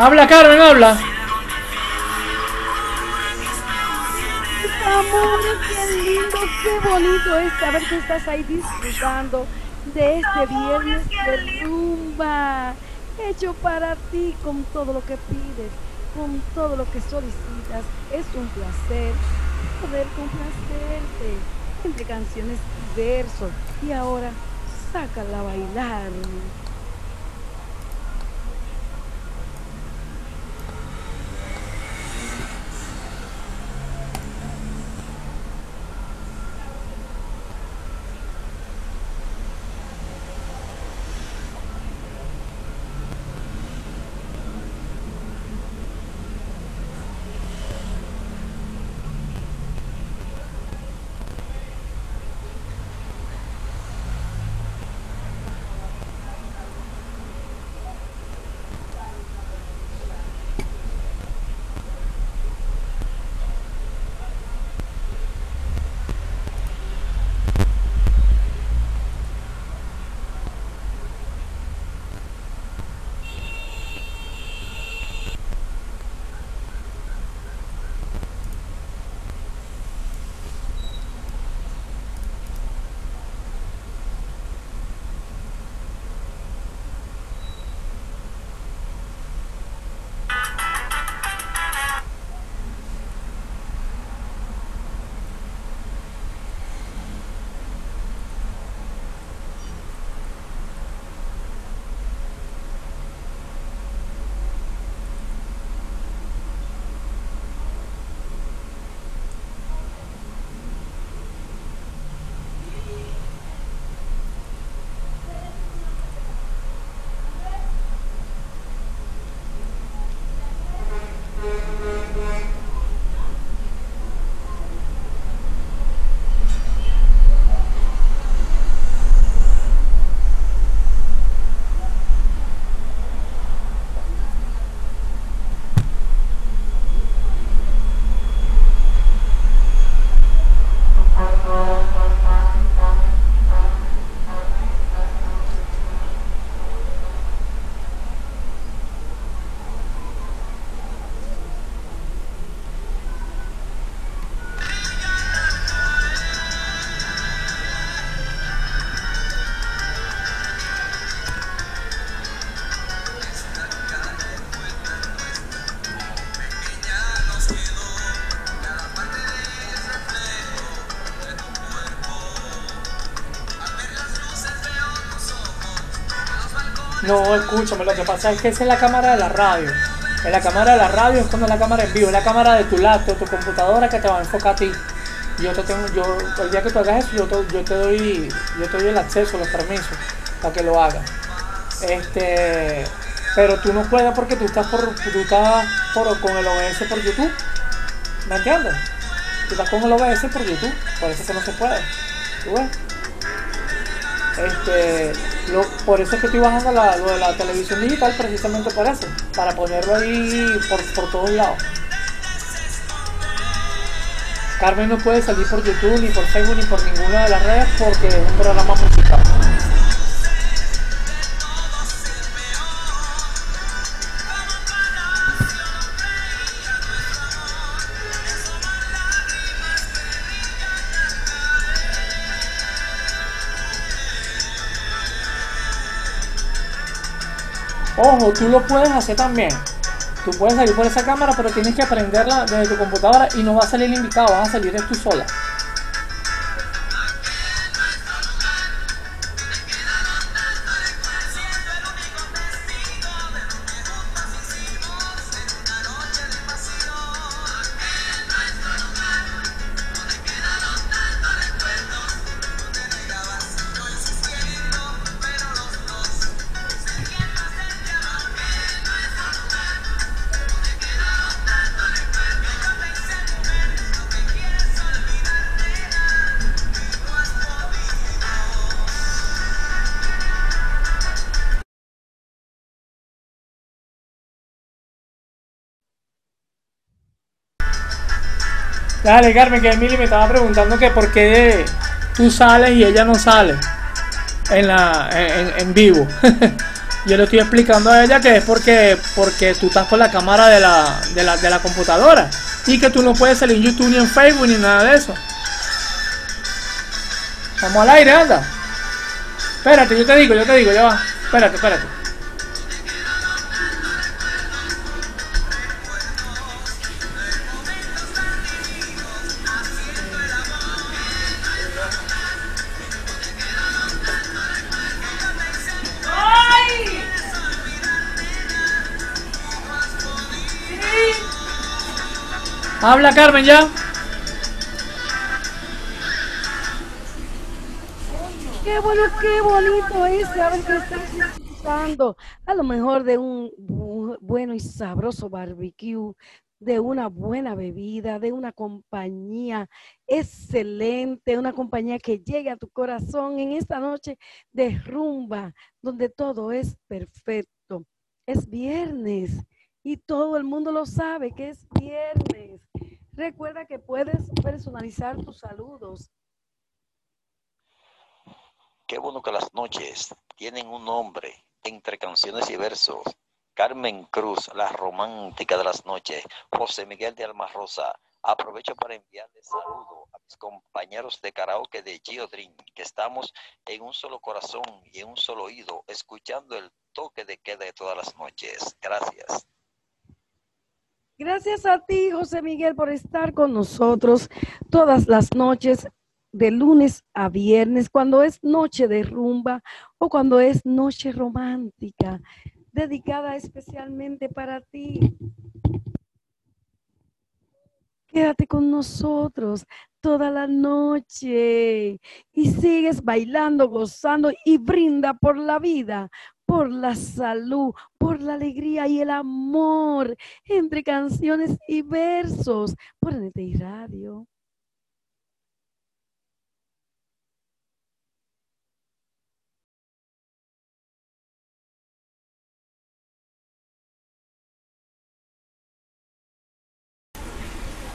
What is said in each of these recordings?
Habla, Carmen, habla. Amor, qué lindo, qué bonito es saber que estás ahí disfrutando de este viernes de rumba, hecho para ti con todo lo que pides, con todo lo que solicitas. Es un placer poder complacerte entre canciones y versos. Y ahora, sácala a bailar. No, escúchame, lo que pasa es que esa es la cámara de la radio. En la cámara de la radio es cuando es la cámara en vivo, es la cámara de tu laptop, tu computadora que te va a enfocar a ti. Yo te tengo, yo, el día que tú hagas eso, yo te, doy, yo te doy el acceso, los permisos para que lo hagas. Este, pero tú no puedes porque tú estás por, tú estás por, con el OBS por YouTube. ¿Me entiendes? Tú estás con el OBS por YouTube, por eso que no se puede. ¿Tú ves? Este, por eso es que estoy bajando la, lo de la televisión digital, precisamente por eso, para ponerlo ahí por, por todos lados. Carmen no puede salir por YouTube, ni por Facebook, ni por ninguna de las redes porque es un programa musical. Tú lo puedes hacer también. Tú puedes salir por esa cámara, pero tienes que aprenderla desde tu computadora y no va a salir el invitado, vas a salir tú sola. Dale, Carmen, que Emily me estaba preguntando que por qué tú sales y ella no sale en la en, vivo. Yo le estoy explicando a ella que es porque, porque tú estás con la cámara de la, de la, de la computadora y que tú no puedes salir en YouTube ni en Facebook ni nada de eso. Vamos al aire, anda. Espérate, yo te digo, yo te digo, ya va. Espérate, espérate. Habla Carmen ya. Qué bueno, qué bonito es saber que estás disfrutando a lo mejor de un bu- bueno y sabroso barbecue, de una buena bebida, de una compañía excelente, una compañía que llegue a tu corazón en esta noche de rumba, donde todo es perfecto. Es viernes y todo el mundo lo sabe que es viernes. Recuerda que puedes personalizar tus saludos. Qué bueno que las noches tienen un nombre entre canciones y versos. Carmen Cruz, la romántica de las noches. José Miguel de Alma Rosa. Aprovecho para enviarle saludo a mis compañeros de karaoke de Gio Dream, que estamos en un solo corazón y en un solo oído, escuchando el toque de queda de todas las noches. Gracias. Gracias a ti, José Miguel, por estar con nosotros todas las noches, de lunes a viernes, cuando es noche de rumba o cuando es noche romántica, dedicada especialmente para ti. Quédate con nosotros toda la noche y sigues bailando, gozando y brinda por la vida, por la salud, por la alegría y el amor entre canciones y versos por NTI Radio.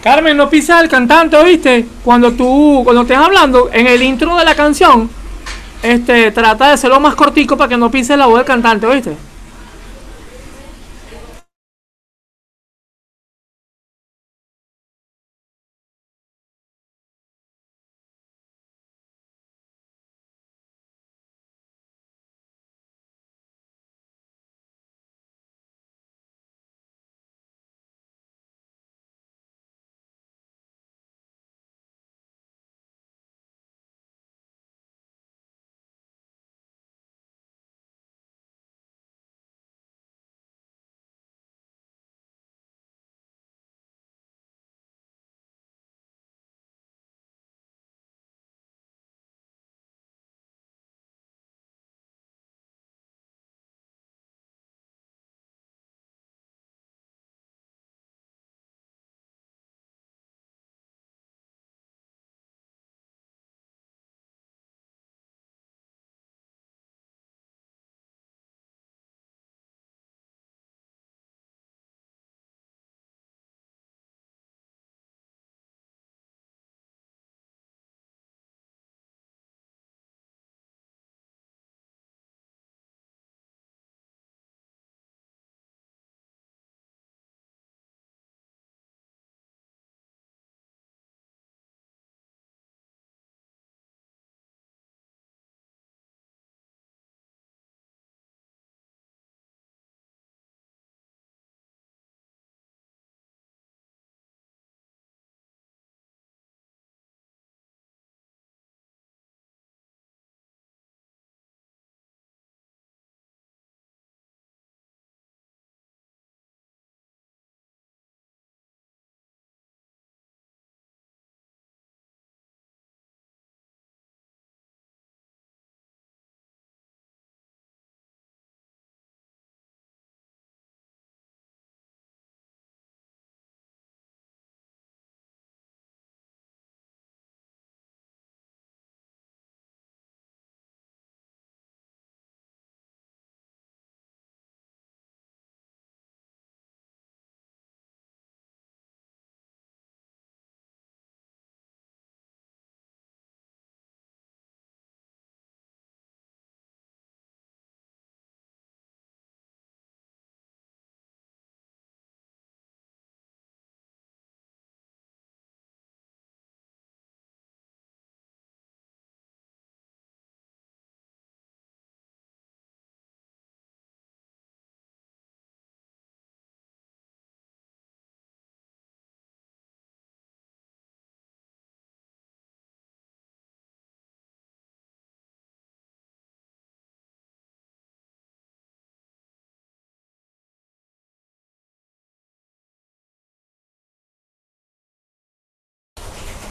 Carmen, no pises al cantante, ¿oíste? Cuando tú, cuando estés hablando, en el intro de la canción, este, trata de hacerlo más cortico para que no pises la voz del cantante, ¿oíste?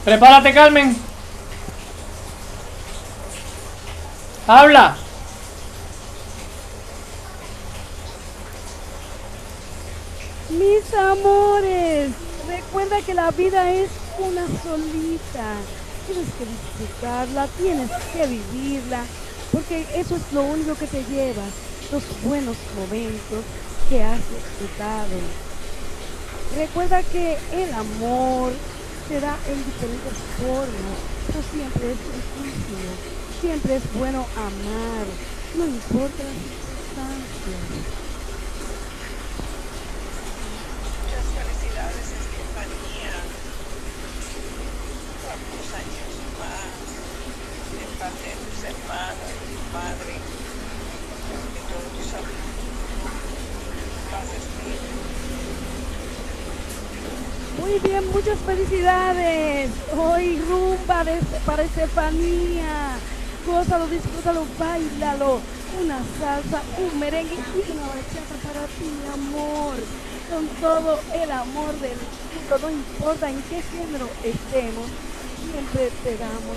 Prepárate, Carmen. Habla. Mis amores, recuerda que la vida es una solita. Tienes que disfrutarla, tienes que vivirla, porque eso es lo único que te lleva, los buenos momentos que has disfrutado. Recuerda que el amor se da en diferentes formas, pero siempre es difícil, siempre es bueno amar, no importa las. Muchas felicidades, Estefanía. Cuántos años más de parte de tus hermanos, de tu madre, de todos tus amigos bien. Muy bien, muchas felicidades. Hoy rumba de- para Estefanía. Gózalo, disfrútalo, bailalo. Una salsa, un merengue y una bachata para ti, mi amor. Con todo el amor del mundo, no importa en qué género estemos, siempre te damos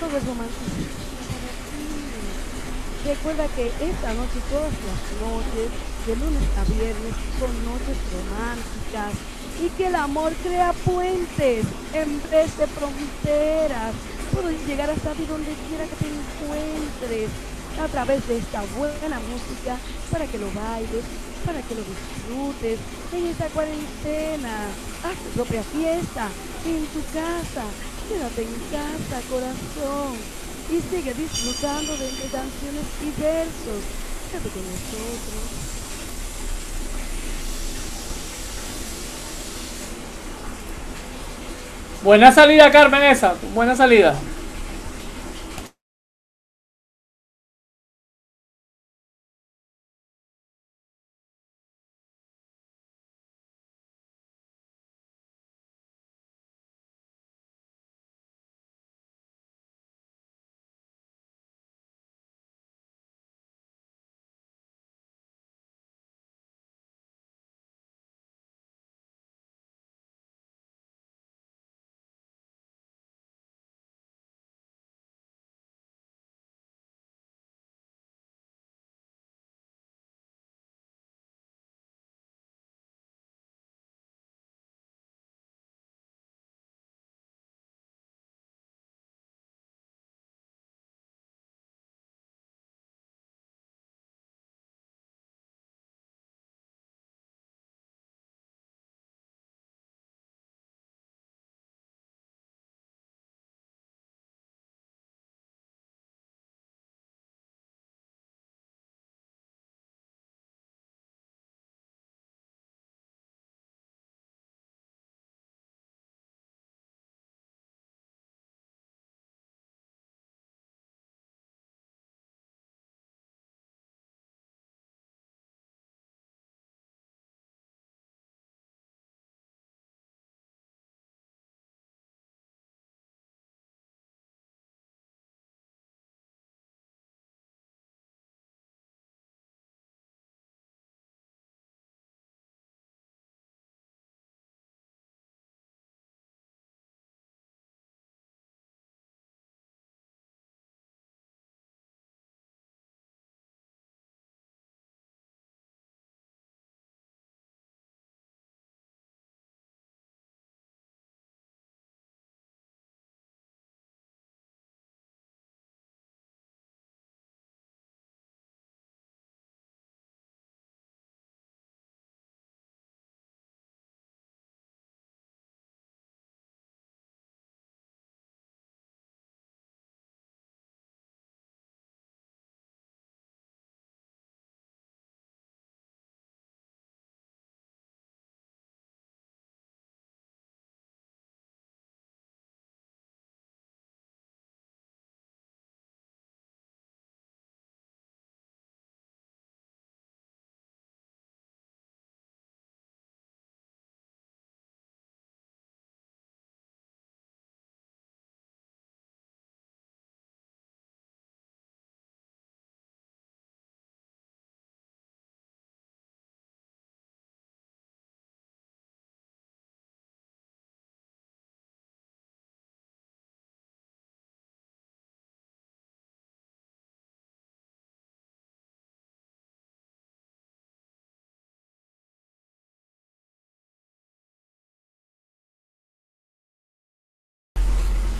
todo el romanticismo. Recuerda que esta noche, todas las noches, de lunes a viernes, son noches románticas y que el amor crea puentes en vez de fronteras. Puedes llegar hasta ti donde quiera que te encuentres a través de esta buena música para que lo bailes, para que lo disfrutes en esta cuarentena. Haz tu propia fiesta en tu casa. Quédate en casa, corazón. Y sigue disfrutando de entre canciones y versos. Quédate con nosotros. Buena salida, Carmen, esa. Buena salida.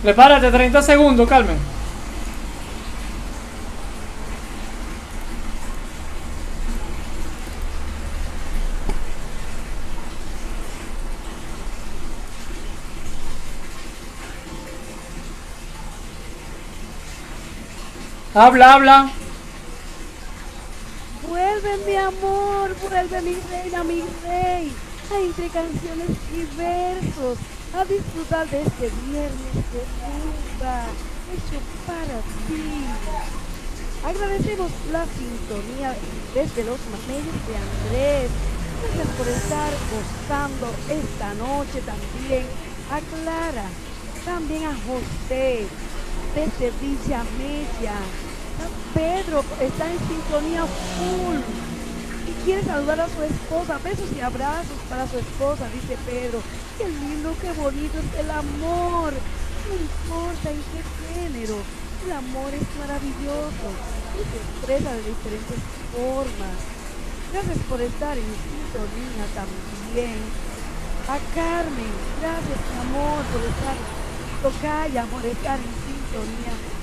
Prepárate, 30 segundos, Carmen. Habla, habla. Vuelve mi amor, vuelve mi reina, mi rey. Entre canciones y versos, a disfrutar de este viernes de hecho para ti. Agradecemos la sintonía desde los medios de Andrés. Gracias por estar gozando esta noche también. A Clara, también a José, desde Villa Mella. Pedro está en sintonía full y quiere saludar a su esposa. Besos y abrazos para su esposa, dice Pedro. Qué lindo, qué bonito es el amor. No importa en qué género. El amor es maravilloso y se expresa de diferentes formas. Gracias por estar en sintonía también. A Carmen, gracias mi amor por estar, tocaya, por estar en sintonía.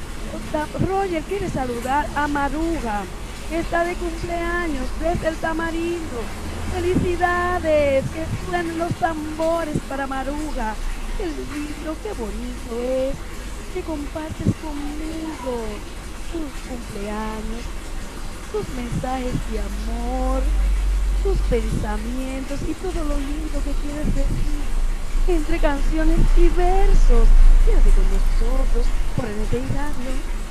Roger quiere saludar a Maruja, que está de cumpleaños desde el Tamarindo. Felicidades, que suenen los tambores para Maruja. Qué lindo, qué bonito es que compartes conmigo tus cumpleaños, tus mensajes de amor, tus pensamientos y todo lo lindo que quieres decir entre canciones y versos. Quédate con nosotros por NTI Radio.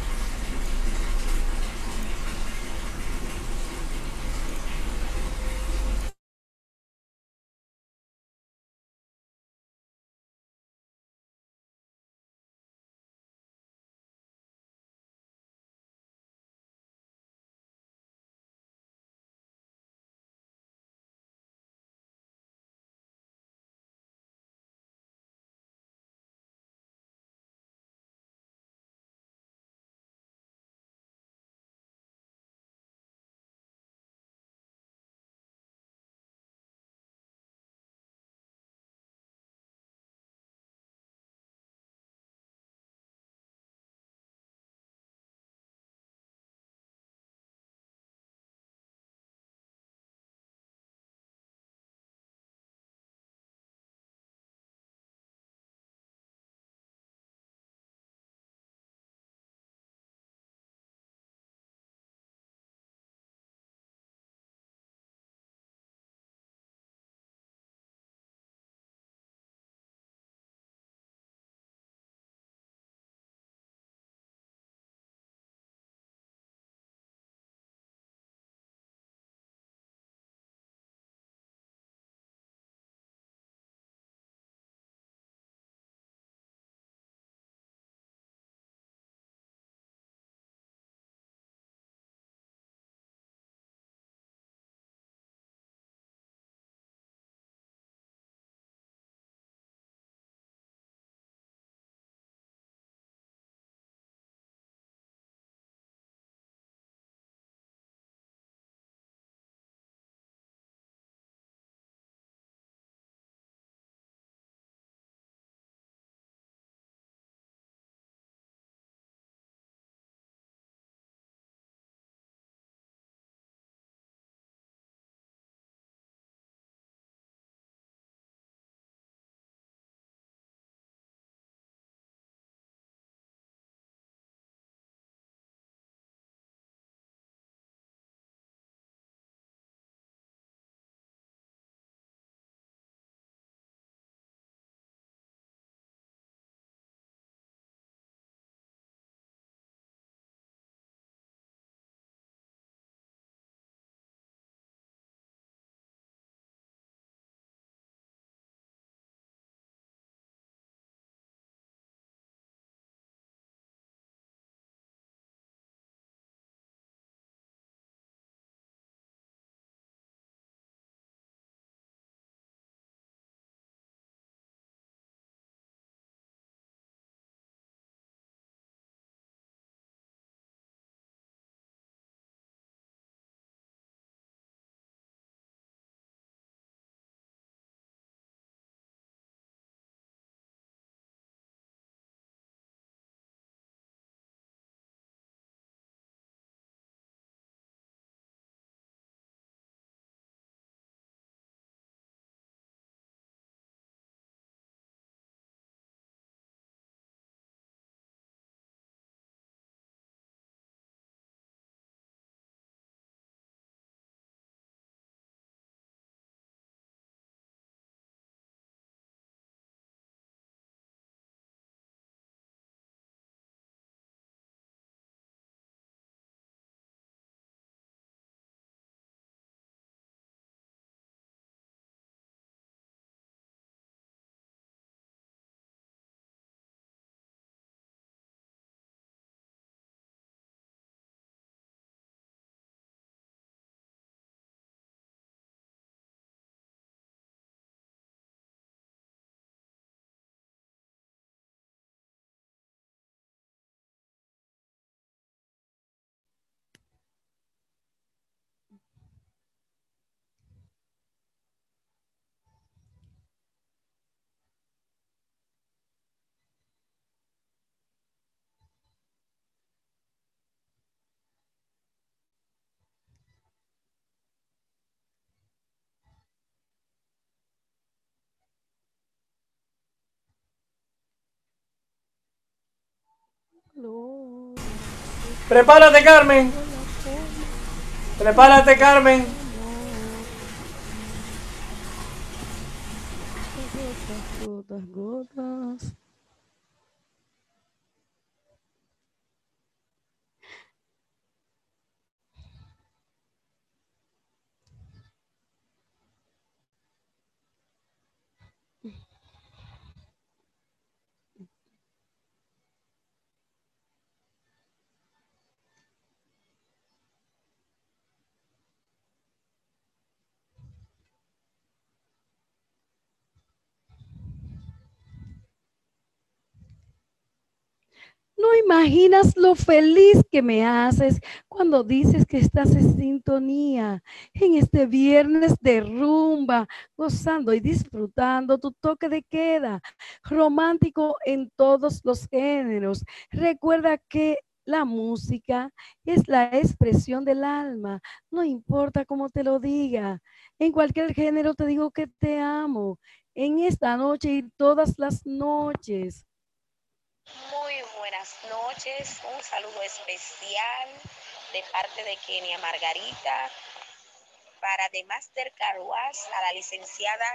Prepárate, Carmen. Prepárate, Carmen. gotas, gotas, No imaginas lo feliz que me haces cuando dices que estás en sintonía en este viernes de rumba, gozando y disfrutando tu toque de queda, romántico en todos los géneros. Recuerda que la música es la expresión del alma, no importa cómo te lo diga. En cualquier género te digo que te amo en esta noche y todas las noches. Muy buenas noches, un saludo especial de parte de Kenia Margarita para The Master Caruas a la licenciada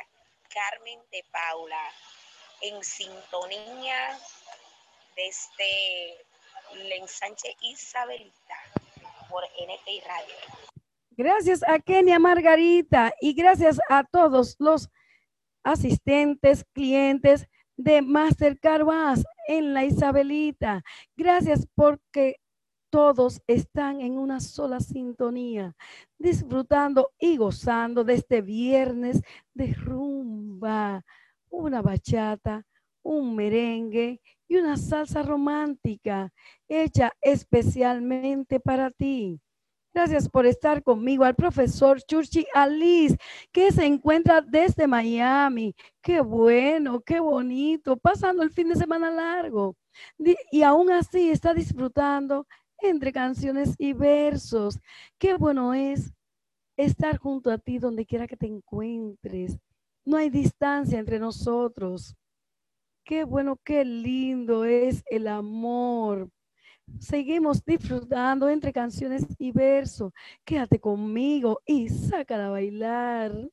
Carmen de Paula en sintonía desde el ensanche Isabelita por NTI Radio. Gracias a Kenia Margarita y gracias a todos los asistentes, clientes de Master Carvas en la Isabelita. Gracias porque todos están en una sola sintonía, disfrutando y gozando de este viernes de rumba, una bachata, un merengue y una salsa romántica hecha especialmente para ti. Gracias por estar conmigo al profesor Churchi Alice, que se encuentra desde Miami. Qué bueno, qué bonito, pasando el fin de semana largo. Y aún así está disfrutando entre canciones y versos. Qué bueno es estar junto a ti donde quiera que te encuentres. No hay distancia entre nosotros. Qué bueno, qué lindo es el amor seguimos disfrutando entre canciones y versos. Quédate conmigo y sácala a bailar.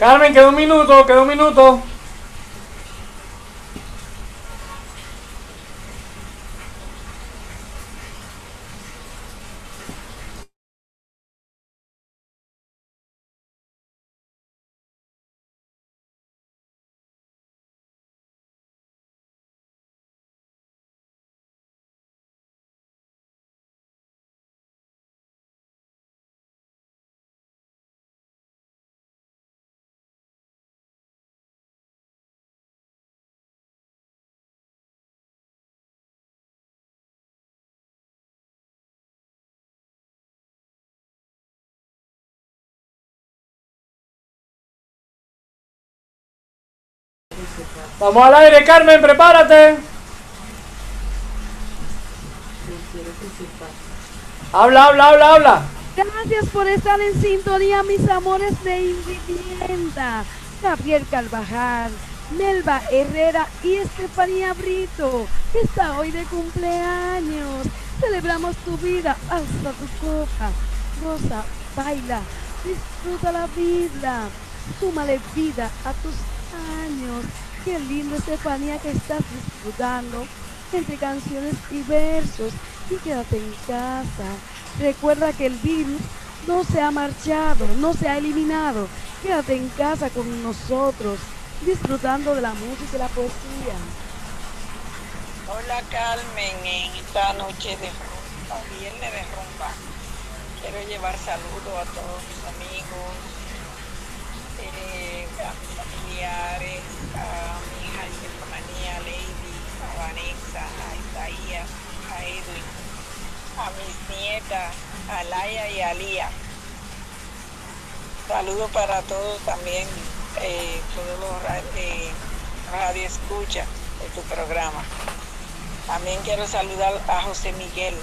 Carmen, queda un minuto, queda un minuto. Vamos al aire, Carmen, prepárate. Habla, habla, habla, habla. Gracias por estar en sintonía, mis amores de Invivienda. Gabriel Carvajal, Melba Herrera y Estefanía Brito, que está hoy de cumpleaños. Celebramos tu vida, hasta tu copa. Rosa, baila, disfruta la vida. Súmale vida a tus años. Qué lindo, Estefanía, que estás disfrutando entre canciones y versos. Y quédate en casa. Recuerda que el virus no se ha marchado, no se ha eliminado. Quédate en casa con nosotros, disfrutando de la música y la poesía. Hola Carmen, en esta noche de rumba, viernes de rumba, quiero llevar saludos a todos mis amigos, eh, a mis familiares, a mi hija Estefanía, a Lady, a Vanessa, a Isaías, a Edwin, a mis nietas, a Laia y a Lía. Saludos para todos también, eh, todos los eh, radio escucha de tu programa. También quiero saludar a José Miguel.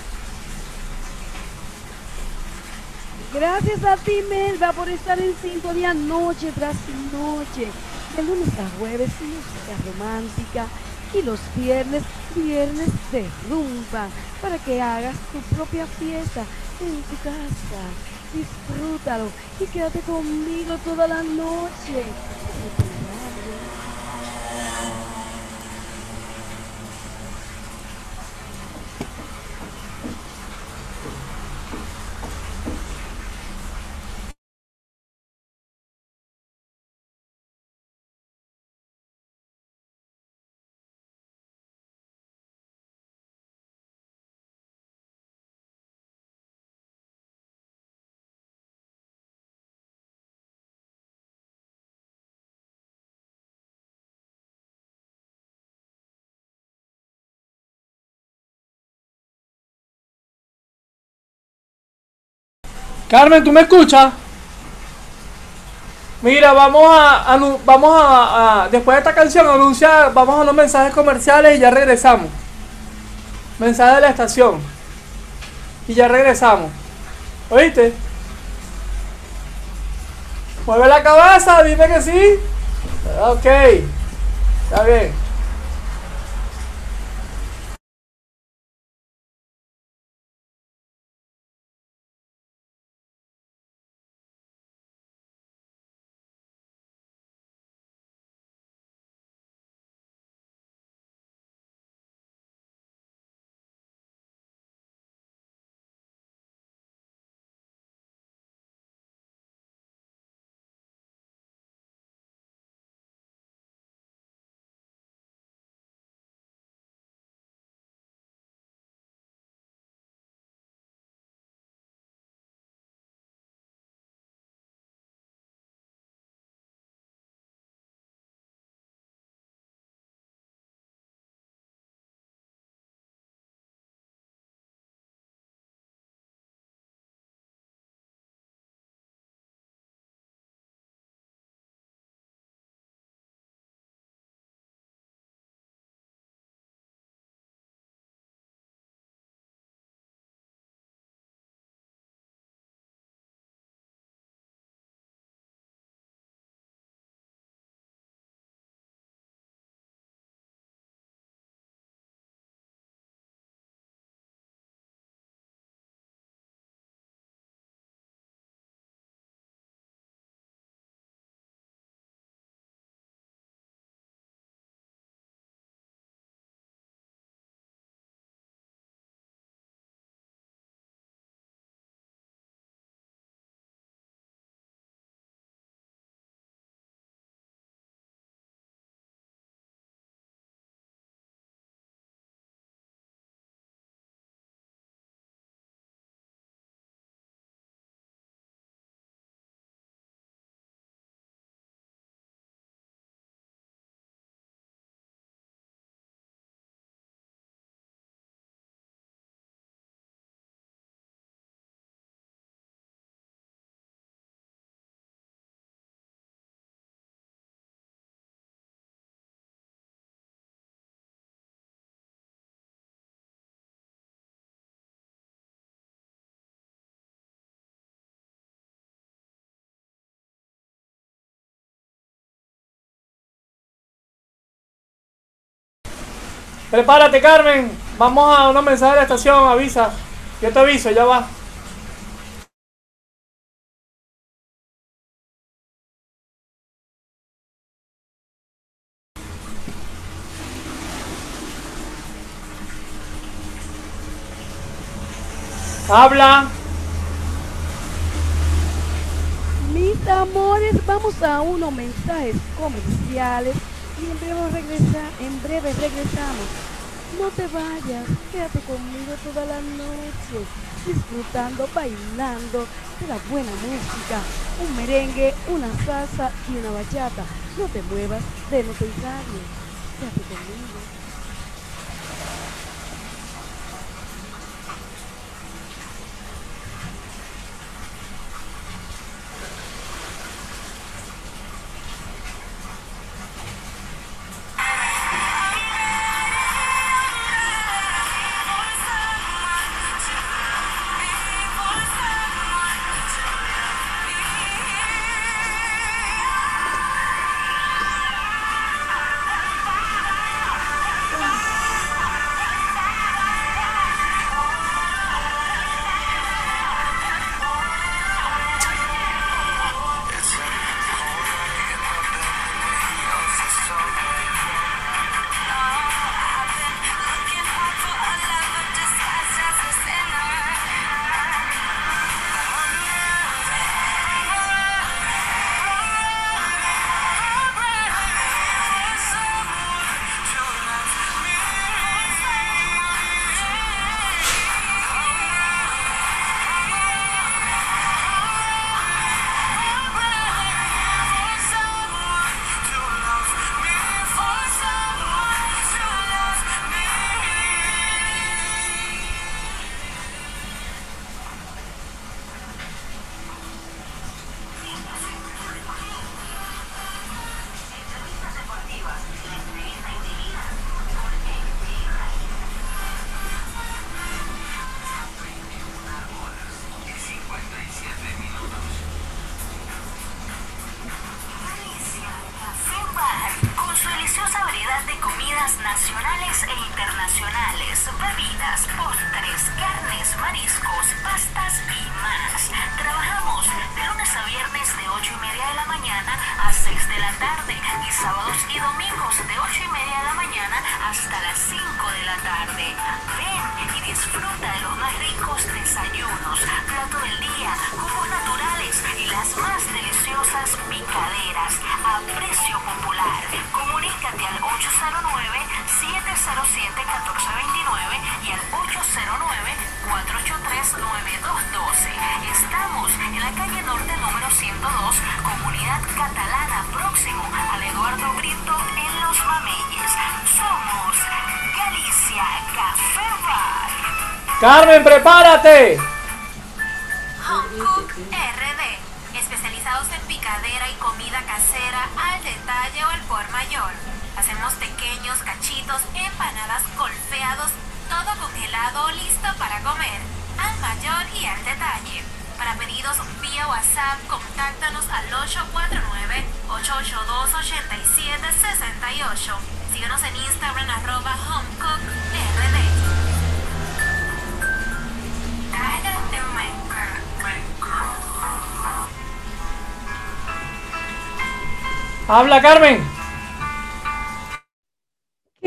Gracias a ti, Melba, por estar en sintonía noche tras noche. De lunes a jueves, música romántica. Y los viernes, viernes de rumba. Para que hagas tu propia fiesta en tu casa. Disfrútalo y quédate conmigo toda la noche. Carmen, ¿tú me escuchas? Mira, vamos a, anu- vamos a, a- después de esta canción anunciar, vamos a los mensajes comerciales y ya regresamos. Mensaje de la estación. Y ya regresamos. ¿Oíste? Mueve la cabeza, dime que sí. Ok. Está bien. Prepárate, Carmen. Vamos a unos mensajes de la estación. Avisa. Yo te aviso, ya va. Habla. Mis amores, vamos a unos mensajes comerciales y en breve, regresa, en breve regresamos. No te vayas, quédate conmigo toda la noche, disfrutando, bailando de la buena música, un merengue, una salsa y una bachata. No te muevas de Radio. Quédate conmigo. 6 de la tarde y sábados y domingos de 8 y media de la mañana hasta las 5 de la tarde. Ven y disfruta de los más ricos desayunos, plato del día, jugos naturales y las más deliciosas picaderas a precio popular. Comunícate al 809-707-1429 y al 809-483-9212. Estamos en la calle norte número 102 Carmen, prepárate. Home Cook RD, especializados en picadera y comida casera al detalle o al por mayor. Hacemos pequeños cachitos, empanadas, golpeados, todo congelado listo para comer, al mayor y al detalle. Para pedidos vía WhatsApp, contáctanos al 849-882-8768. Síguenos en Instagram arroba HomeCookRD. Habla, Carmen.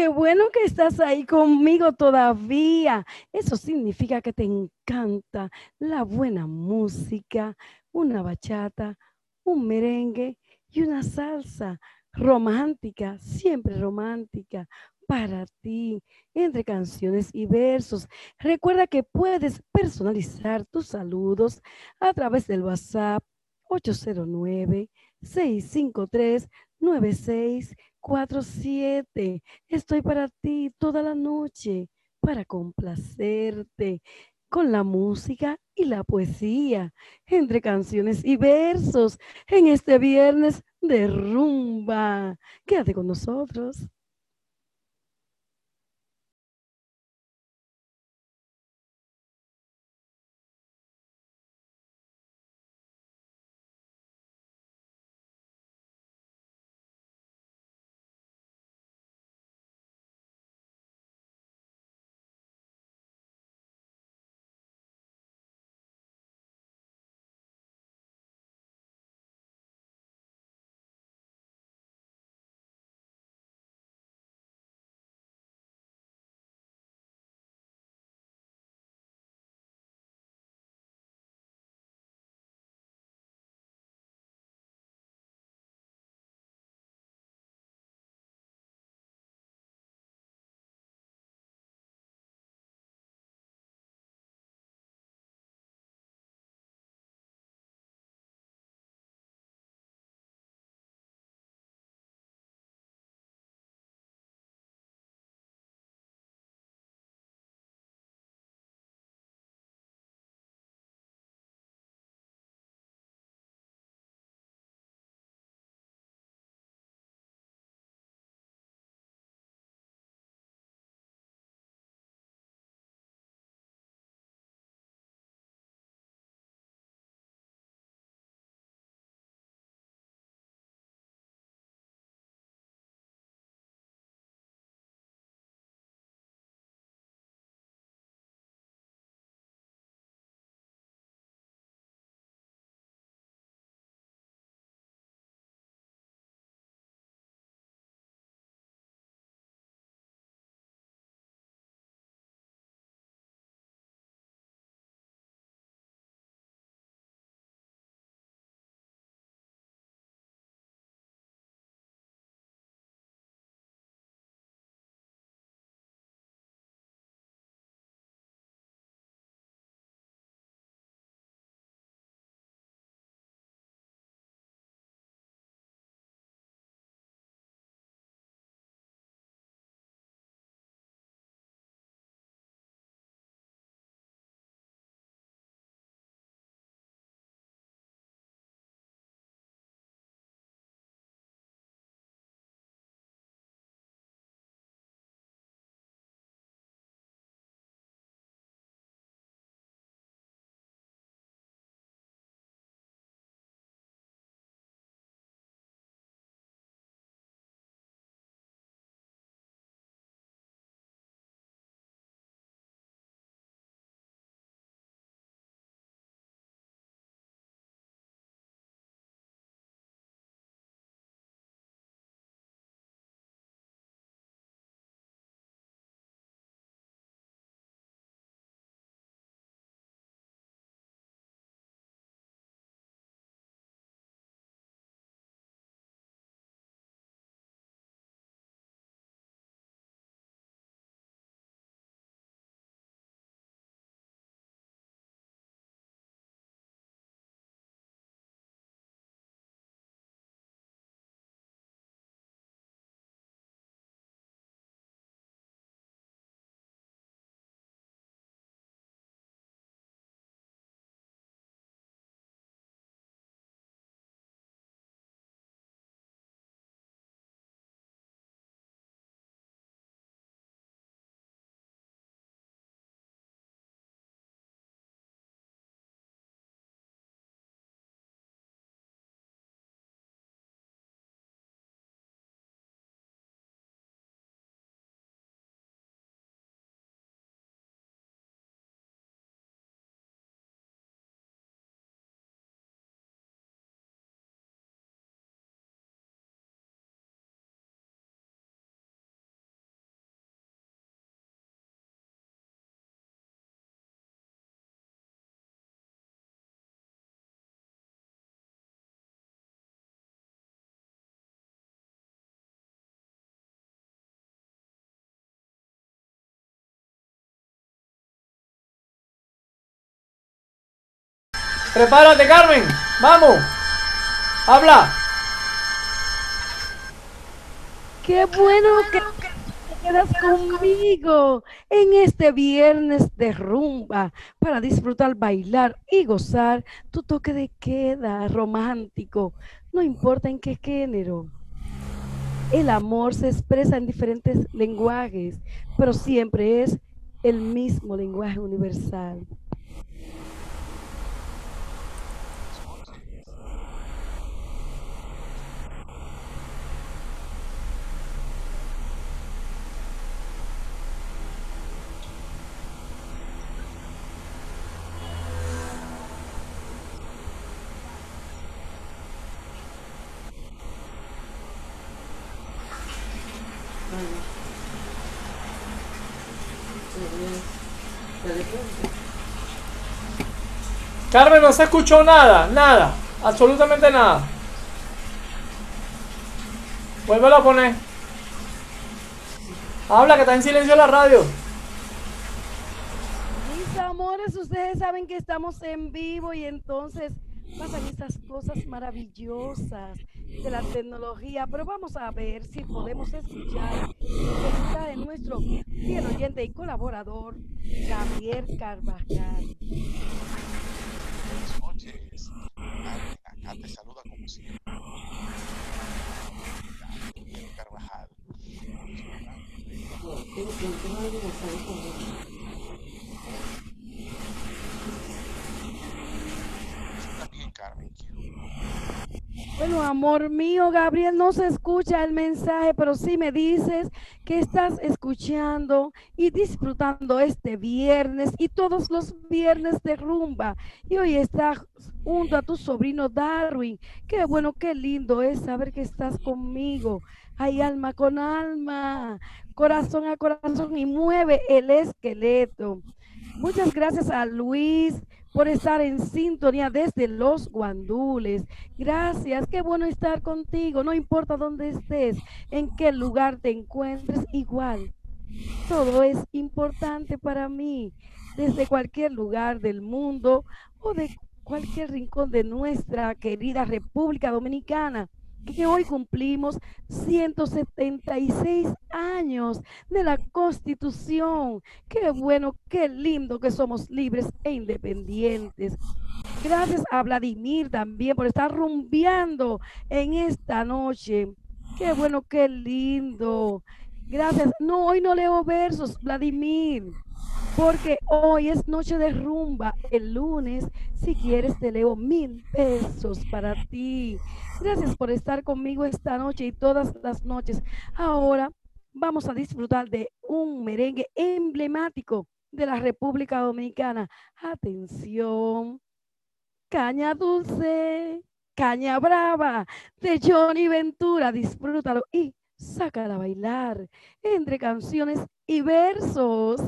Qué bueno que estás ahí conmigo todavía. Eso significa que te encanta la buena música, una bachata, un merengue y una salsa romántica, siempre romántica, para ti, entre canciones y versos. Recuerda que puedes personalizar tus saludos a través del WhatsApp 809 653-9647. Estoy para ti toda la noche para complacerte con la música y la poesía, entre canciones y versos, en este viernes de rumba. Quédate con nosotros. Prepárate, Carmen. Vamos. Habla. Qué bueno que quedas conmigo en este viernes de rumba para disfrutar, bailar y gozar tu toque de queda romántico, no importa en qué género. El amor se expresa en diferentes lenguajes, pero siempre es el mismo lenguaje universal. Carmen, no se escuchó nada, nada, absolutamente nada. Vuélvelo a poner. Habla, que está en silencio la radio. Mis amores, ustedes saben que estamos en vivo y entonces pasan estas cosas maravillosas de la tecnología, pero vamos a ver si podemos escuchar mensaje de nuestro fiel oyente y colaborador, Gabriel Carvajal. Te saluda como siempre. Carvajal. También, Carmen, quiero Bueno, amor mío, Gabriel, no se escucha el mensaje, pero sí me dices que estás escuchando y disfrutando este viernes y todos los viernes de rumba. Y hoy estás junto a tu sobrino Darwin. Qué bueno, qué lindo es saber que estás conmigo. Hay alma con alma, corazón a corazón y mueve el esqueleto. Muchas gracias a Luis por estar en sintonía desde los guandules. Gracias, qué bueno estar contigo, no importa dónde estés, en qué lugar te encuentres, igual. Todo es importante para mí, desde cualquier lugar del mundo o de cualquier rincón de nuestra querida República Dominicana que hoy cumplimos 176 años de la Constitución. Qué bueno, qué lindo que somos libres e independientes. Gracias a Vladimir también por estar rumbeando en esta noche. Qué bueno, qué lindo. Gracias. No, hoy no leo versos, Vladimir, porque hoy es noche de rumba. El lunes, si quieres, te leo mil pesos para ti. Gracias por estar conmigo esta noche y todas las noches. Ahora vamos a disfrutar de un merengue emblemático de la República Dominicana. Atención. Caña dulce, caña brava de Johnny Ventura. Disfrútalo y sácala a bailar entre canciones y versos.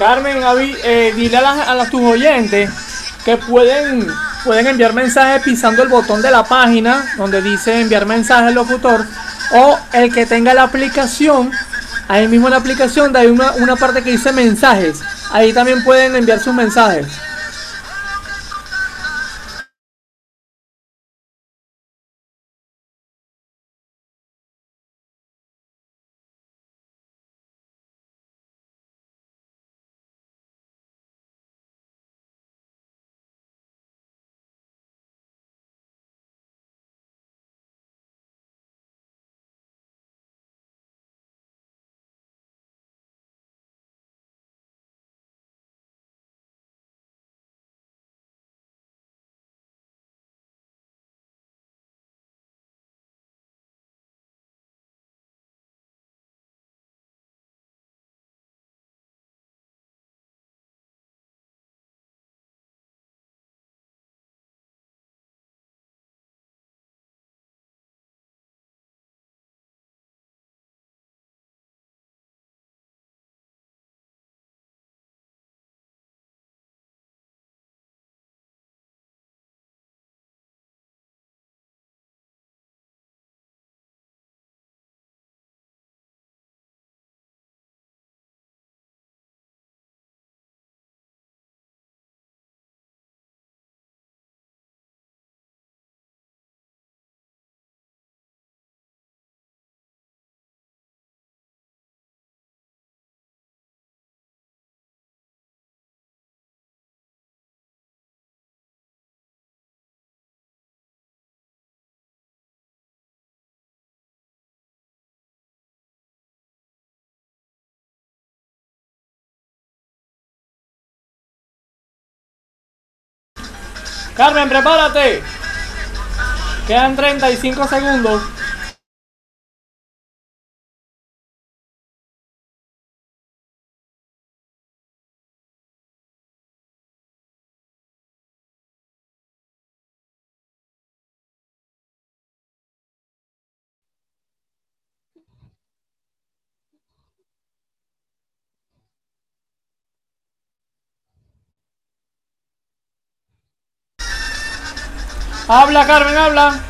Carmen, Avi, eh, dile a, las, a tus oyentes que pueden, pueden enviar mensajes pisando el botón de la página donde dice enviar mensaje al locutor o el que tenga la aplicación, ahí mismo en la aplicación hay una, una parte que dice mensajes. Ahí también pueden enviar sus mensajes. Carmen, prepárate. Quedan 35 segundos. Habla, Carmen, habla.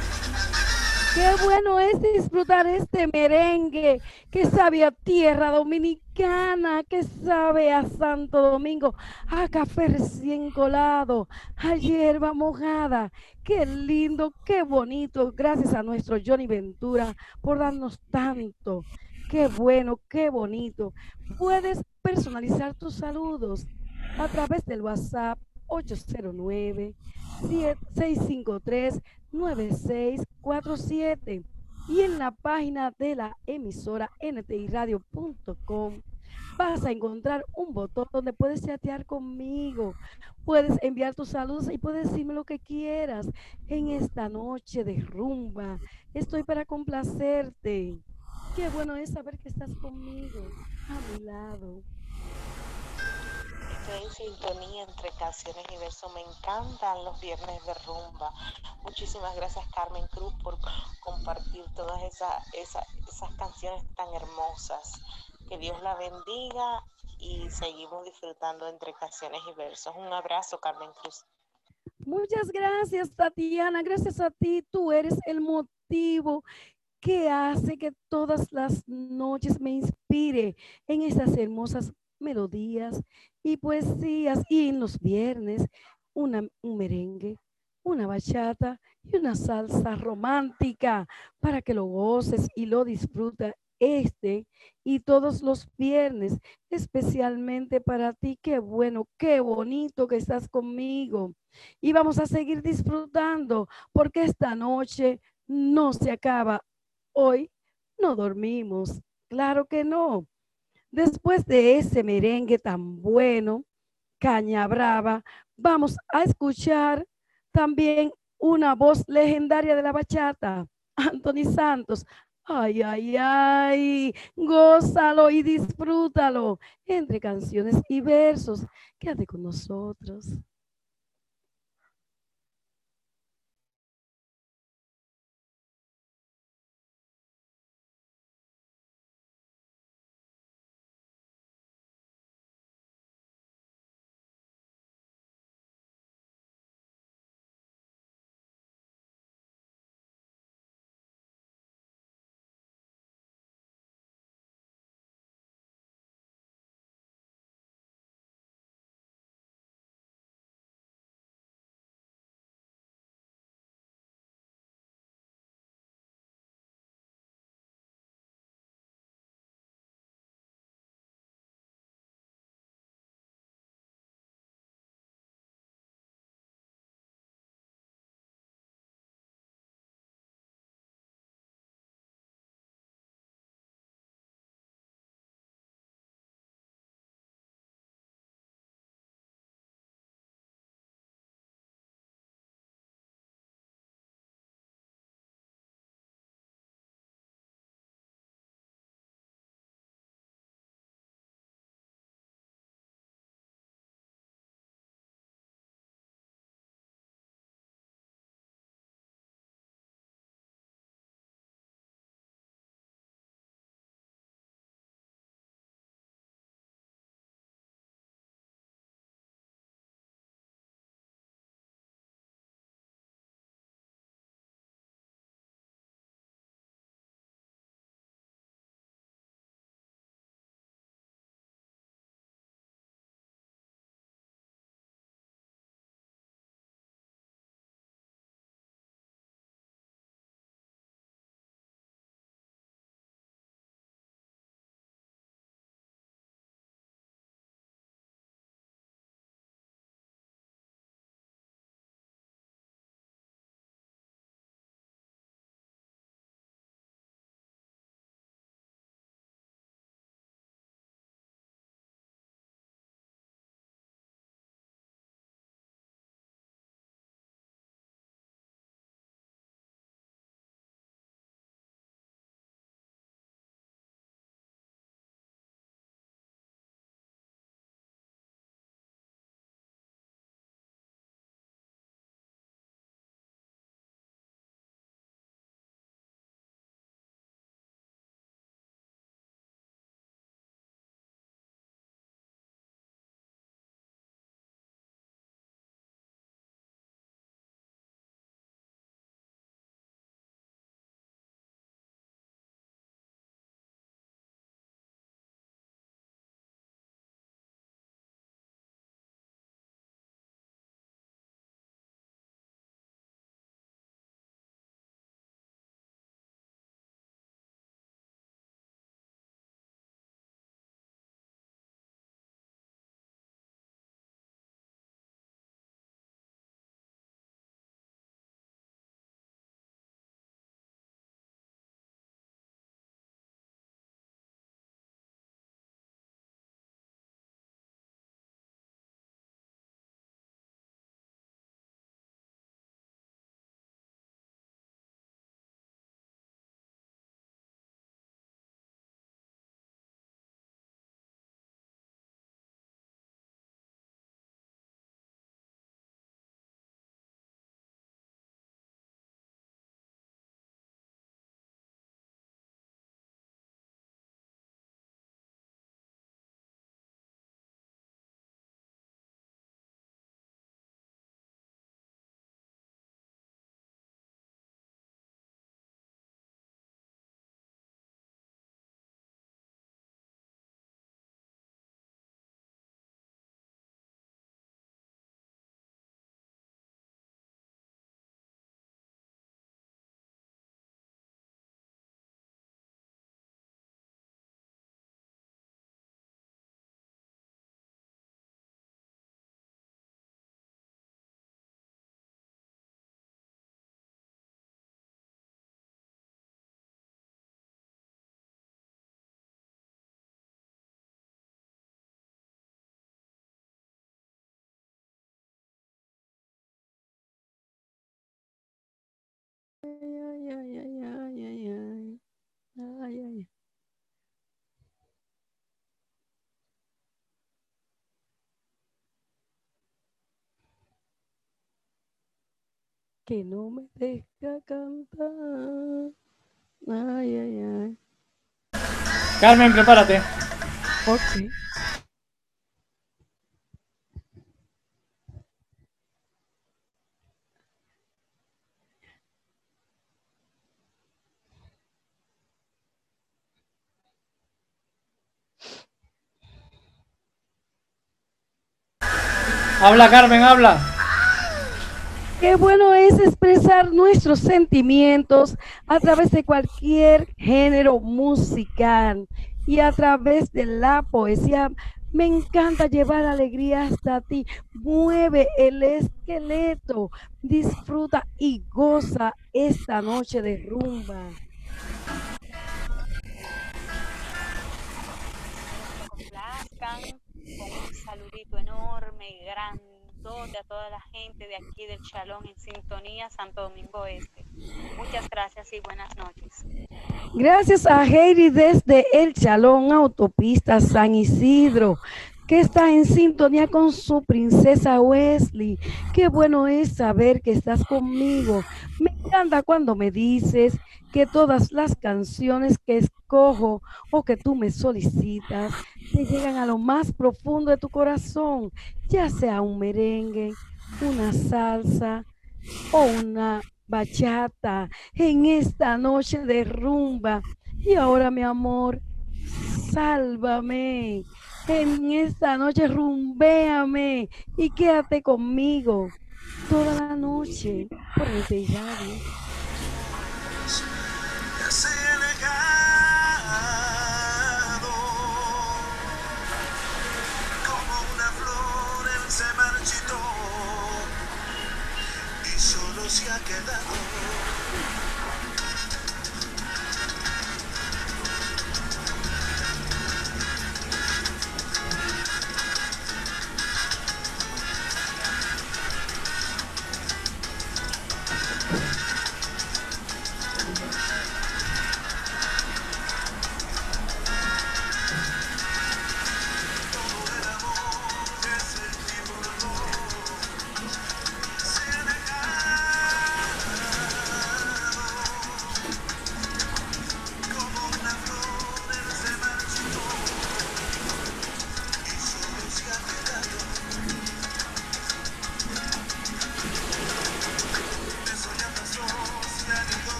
Qué bueno es disfrutar este merengue que sabe a tierra dominicana, que sabe a Santo Domingo, a café recién colado, a hierba mojada. Qué lindo, qué bonito. Gracias a nuestro Johnny Ventura por darnos tanto. Qué bueno, qué bonito. Puedes personalizar tus saludos a través del WhatsApp 809 653 9647 y en la página de la emisora ntiradio.com vas a encontrar un botón donde puedes chatear conmigo, puedes enviar tus saludos y puedes decirme lo que quieras en esta noche de rumba. Estoy para complacerte. Qué bueno es saber que estás conmigo, a mi lado. En sintonía entre canciones y versos. Me encantan los viernes de rumba. Muchísimas gracias Carmen Cruz por compartir todas esas, esas, esas canciones tan hermosas. Que Dios la bendiga y seguimos disfrutando entre canciones y versos. Un abrazo Carmen Cruz. Muchas gracias, Tatiana. Gracias a ti. Tú eres el motivo que hace que todas las noches me inspire en esas hermosas melodías y poesías y en los viernes una, un merengue, una bachata y una salsa romántica para que lo goces y lo disfruta este y todos los viernes, especialmente para ti. Qué bueno, qué bonito que estás conmigo. Y vamos a seguir disfrutando porque esta noche no se acaba. Hoy no dormimos. Claro que no. Después de ese merengue tan bueno, Caña Brava, vamos a escuchar también una voz legendaria de la bachata, Anthony Santos. Ay, ay, ay, gózalo y disfrútalo entre canciones y versos. Quédate con nosotros. Que no me deja cantar. Ay, ay, ay. Carmen, prepárate. Ok. Habla, Carmen, habla. Qué bueno es expresar nuestros sentimientos a través de cualquier género musical y a través de la poesía. Me encanta llevar alegría hasta ti. Mueve el esqueleto, disfruta y goza esta noche de rumba. un saludito enorme y grandote a toda la gente de aquí del Chalón en sintonía Santo Domingo Este. Muchas gracias y buenas noches. Gracias a Heidi desde el Chalón Autopista San Isidro, que está en sintonía con su princesa Wesley. Qué bueno es saber que estás conmigo. Me encanta cuando me dices que todas las canciones que escojo o que tú me solicitas te llegan a lo más profundo de tu corazón, ya sea un merengue, una salsa o una bachata en esta noche de rumba. Y ahora, mi amor, sálvame. En esta noche rumbéame y quédate conmigo toda la noche por el se ha quedado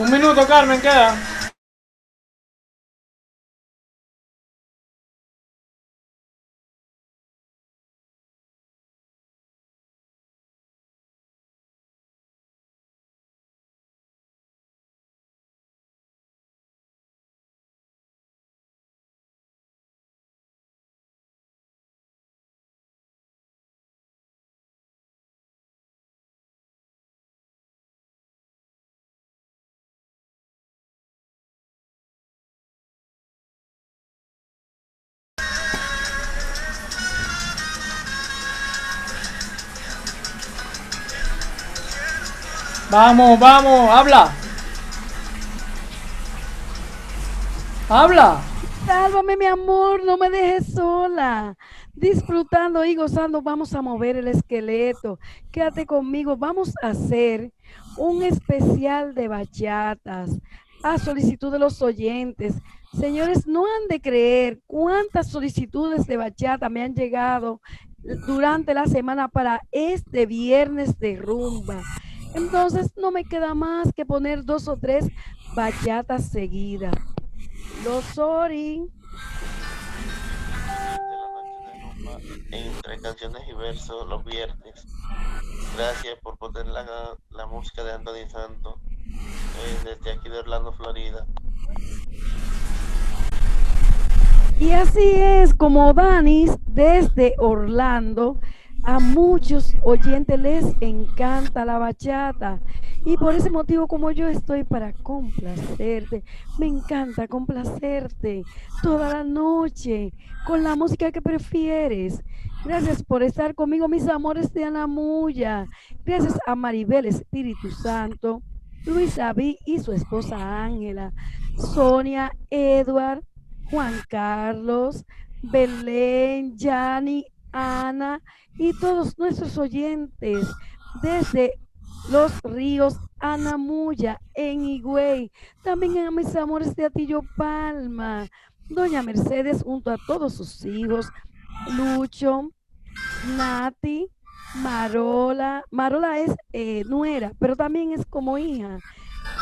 Un minuto, Carmen, queda. Vamos, vamos, habla. Habla. Sálvame, mi amor, no me dejes sola. Disfrutando y gozando, vamos a mover el esqueleto. Quédate conmigo, vamos a hacer un especial de bachatas a solicitud de los oyentes. Señores, no han de creer cuántas solicitudes de bachata me han llegado durante la semana para este viernes de rumba. Entonces no me queda más que poner dos o tres bachatas seguidas. Los sorry. entre canciones y versos los viernes. Gracias por poner la, la música de Anthony Santos eh, desde aquí de Orlando, Florida. Y así es como Danis desde Orlando a muchos oyentes les encanta la bachata y por ese motivo como yo estoy para complacerte, me encanta complacerte toda la noche con la música que prefieres. Gracias por estar conmigo, mis amores de Anamuya. Gracias a Maribel Espíritu Santo, Luis Aví y su esposa Ángela, Sonia, Edward, Juan Carlos, Belén, Yani, Ana y todos nuestros oyentes desde los ríos Anamuya, en Higüey, también a mis amores de Atillo Palma, Doña Mercedes junto a todos sus hijos, Lucho, Nati, Marola, Marola es eh, nuera, pero también es como hija.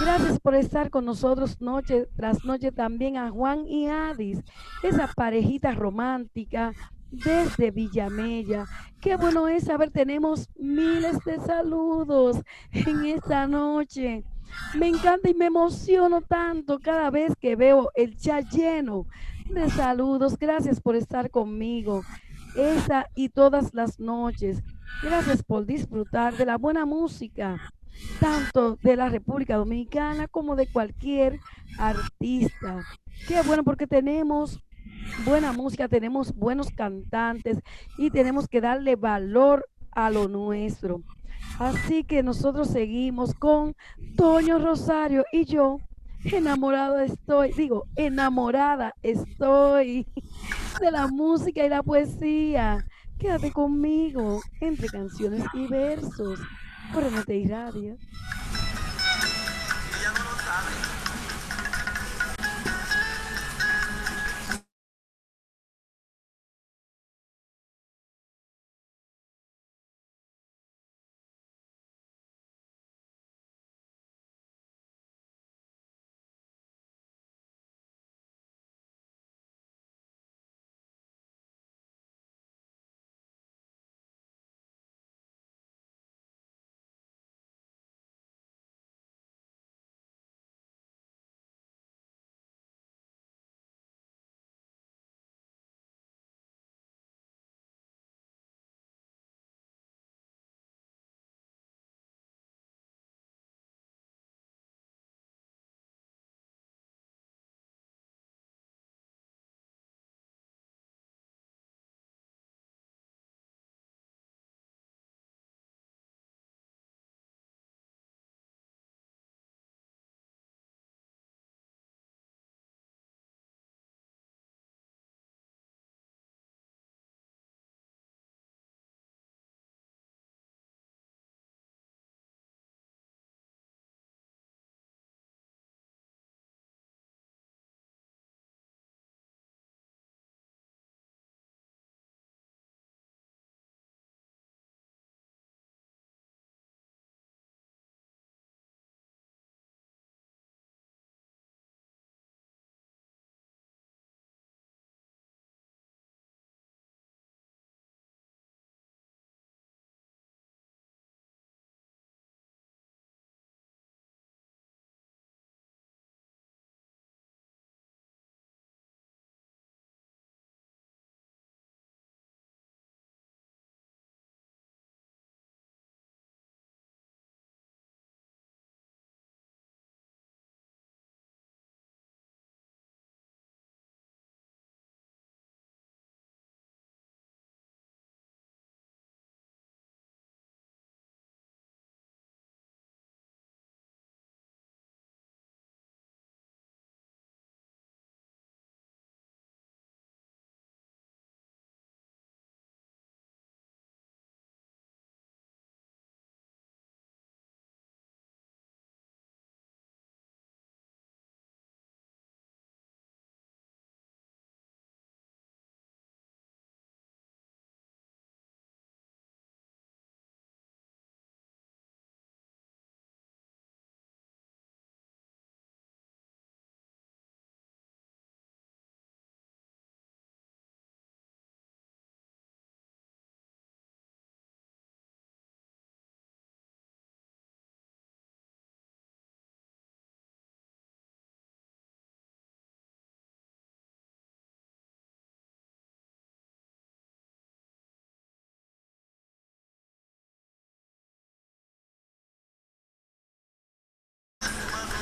Gracias por estar con nosotros noche tras noche también a Juan y Adis, esa parejita romántica desde Villamella. Qué bueno es saber, tenemos miles de saludos en esta noche. Me encanta y me emociono tanto cada vez que veo el chat lleno de saludos. Gracias por estar conmigo esa y todas las noches. Gracias por disfrutar de la buena música, tanto de la República Dominicana como de cualquier artista. Qué bueno porque tenemos buena música, tenemos buenos cantantes y tenemos que darle valor a lo nuestro. Así que nosotros seguimos con Toño Rosario y yo enamorado estoy, digo, enamorada estoy de la música y la poesía. Quédate conmigo entre canciones y versos por MTI Radio.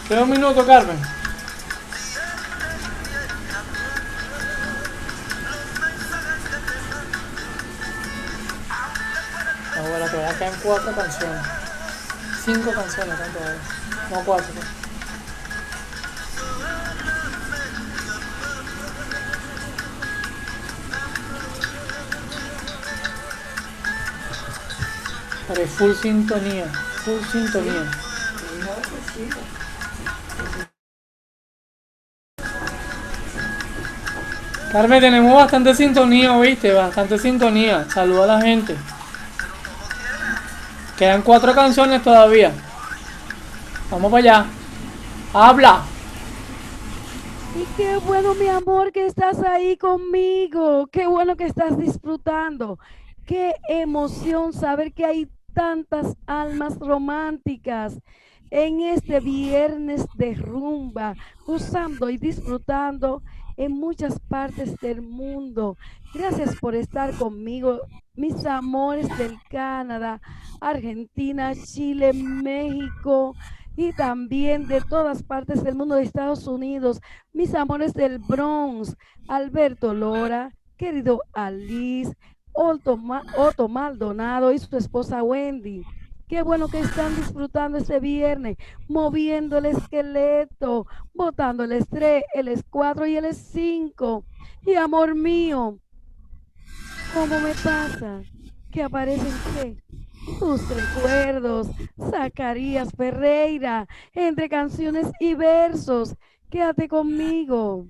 Te un minuto, Carmen. Ahora todavía quedan cuatro canciones. Cinco canciones, ¿cuánto es? No, cuatro. pues. Pero es full sintonía, full sintonía. Carmen, tenemos bastante sintonía, ¿viste? Bastante sintonía. Saluda a la gente. Quedan cuatro canciones todavía. Vamos para allá. Habla. Y qué bueno, mi amor, que estás ahí conmigo. Qué bueno que estás disfrutando. Qué emoción saber que hay tantas almas románticas en este viernes de rumba, gozando y disfrutando en muchas partes del mundo. Gracias por estar conmigo, mis amores del Canadá, Argentina, Chile, México y también de todas partes del mundo de Estados Unidos, mis amores del Bronx, Alberto Lora, querido Alice, Otto, Ma- Otto Maldonado y su esposa Wendy. Qué bueno que están disfrutando este viernes, moviendo el esqueleto, botando el estrés, el escuadro y el cinco. Y amor mío, ¿cómo me pasa? Que aparecen qué? Tus recuerdos, Zacarías Ferreira, entre canciones y versos. Quédate conmigo.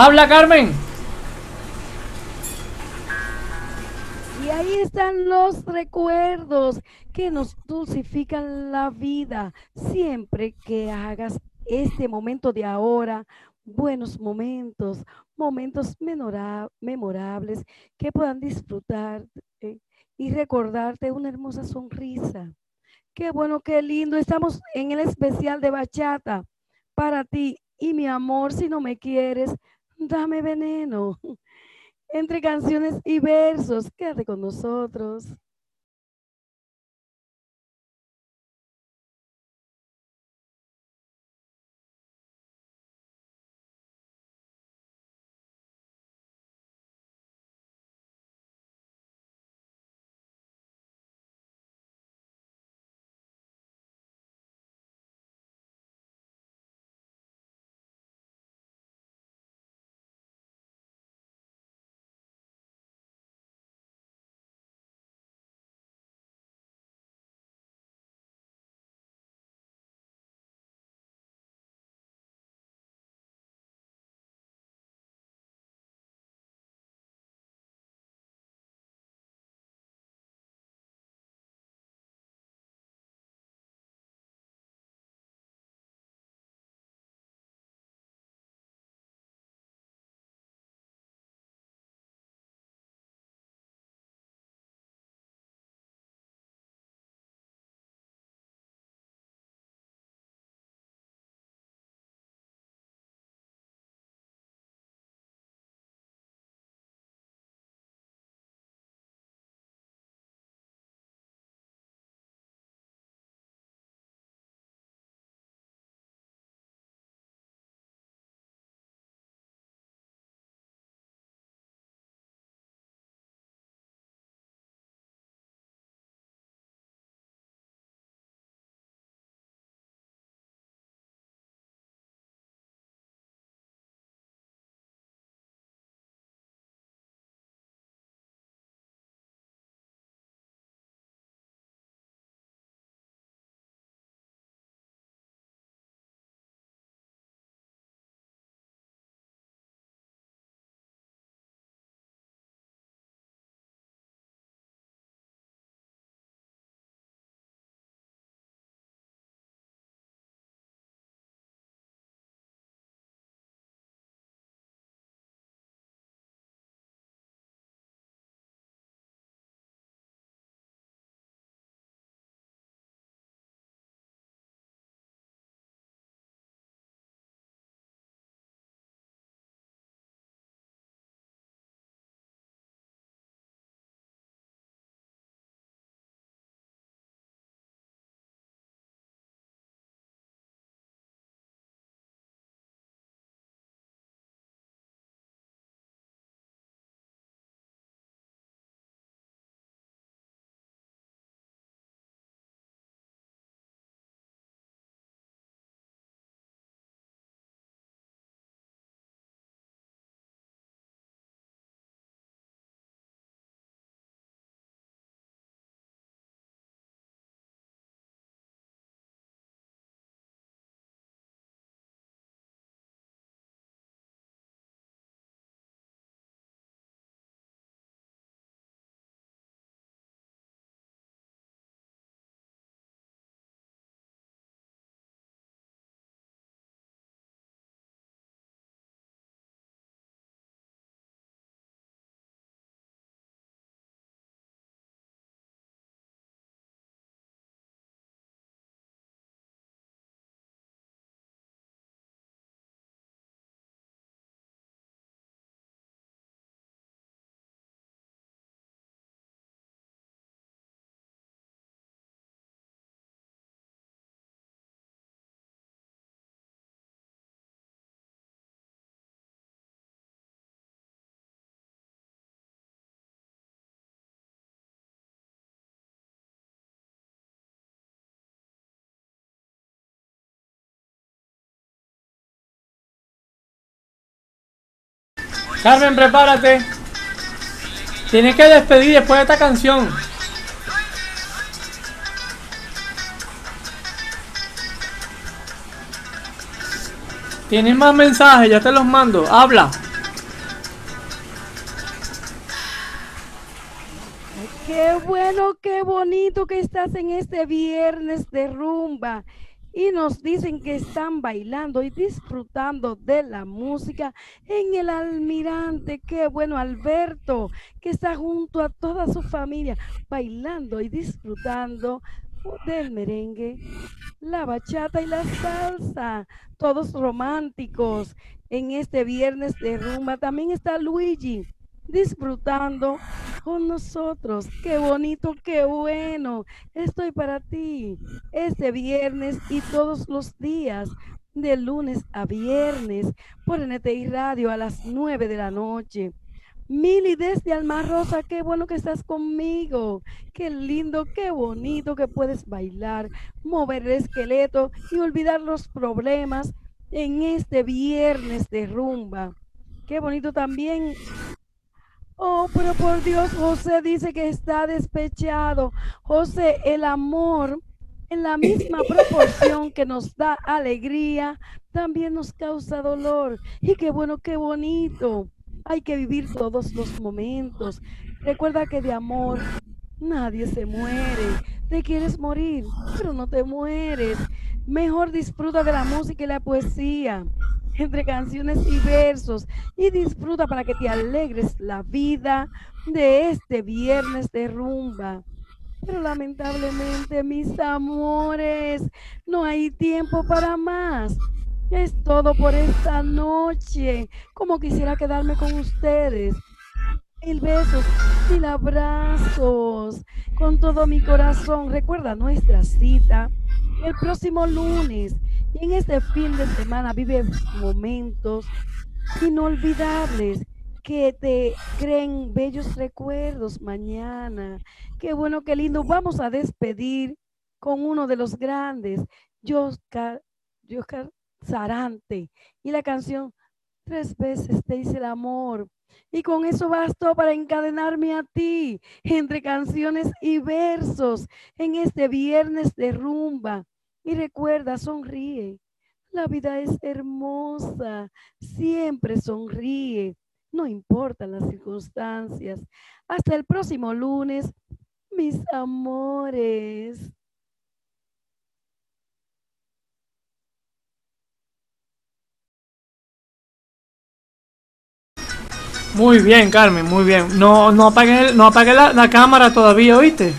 Habla, Carmen. Y ahí están los recuerdos que nos dulcifican la vida. Siempre que hagas este momento de ahora, buenos momentos, momentos memorables que puedan disfrutar eh, y recordarte una hermosa sonrisa. Qué bueno, qué lindo. Estamos en el especial de bachata para ti. Y mi amor, si no me quieres, dame veneno. entre canciones y versos. Quédate con nosotros. Carmen, prepárate. Tienes que despedir después de esta canción. Tienes más mensajes, ya te los mando. Habla. Qué bueno, qué bonito que estás en este viernes de rumba. Y nos dicen que están bailando y disfrutando de la música en el almirante. Qué bueno, Alberto, que está junto a toda su familia bailando y disfrutando del merengue, la bachata y la salsa. Todos románticos en este viernes de rumba. También está Luigi disfrutando con nosotros. Qué bonito, qué bueno. Estoy para ti este viernes y todos los días, de lunes a viernes, por NTI Radio a las 9 de la noche. Mili desde Alma Rosa, qué bueno que estás conmigo. Qué lindo, qué bonito que puedes bailar, mover el esqueleto y olvidar los problemas en este viernes de rumba. Qué bonito también. Oh, pero por Dios, José dice que está despechado. José, el amor en la misma proporción que nos da alegría, también nos causa dolor. Y qué bueno, qué bonito. Hay que vivir todos los momentos. Recuerda que de amor nadie se muere. Te quieres morir, pero no te mueres. Mejor disfruta de la música y la poesía, entre canciones y versos, y disfruta para que te alegres la vida de este viernes de rumba. Pero lamentablemente, mis amores, no hay tiempo para más. Es todo por esta noche. Como quisiera quedarme con ustedes. Mil besos, mil abrazos, con todo mi corazón. Recuerda nuestra cita el próximo lunes. Y en este fin de semana vive momentos inolvidables que te creen bellos recuerdos mañana. Qué bueno, qué lindo. Vamos a despedir con uno de los grandes, Joscar Sarante. Y la canción Tres veces te hice el amor. Y con eso bastó para encadenarme a ti entre canciones y versos en este viernes de rumba. Y recuerda, sonríe. La vida es hermosa. Siempre sonríe. No importan las circunstancias. Hasta el próximo lunes, mis amores. Muy bien, Carmen, muy bien. No, no apague, no apague la, la cámara todavía, ¿oíste?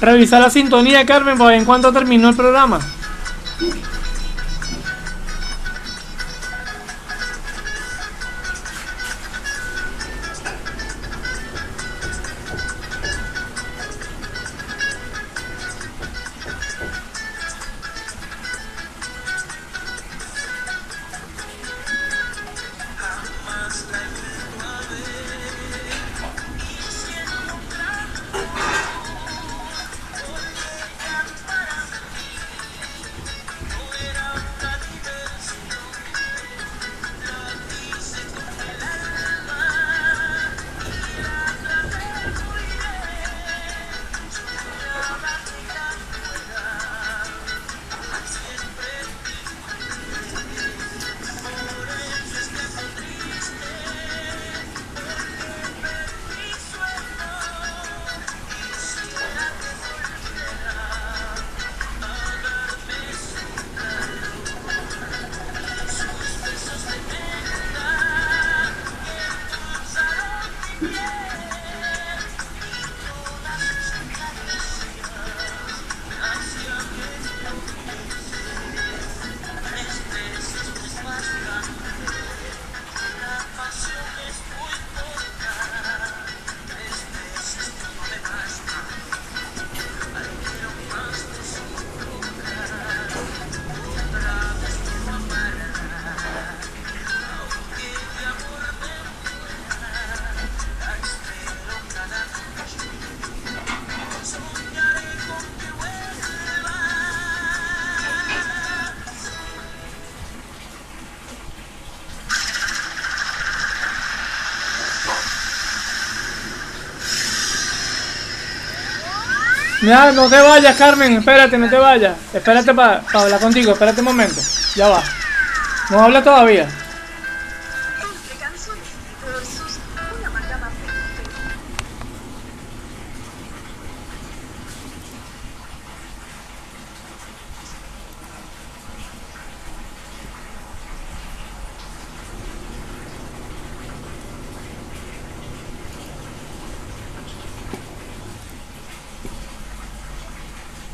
Revisa la sintonía, Carmen, ver en cuánto terminó el programa. No, no te vayas, Carmen, espérate, no te vayas. Espérate para hablar contigo, espérate un momento. Ya va. No habla todavía.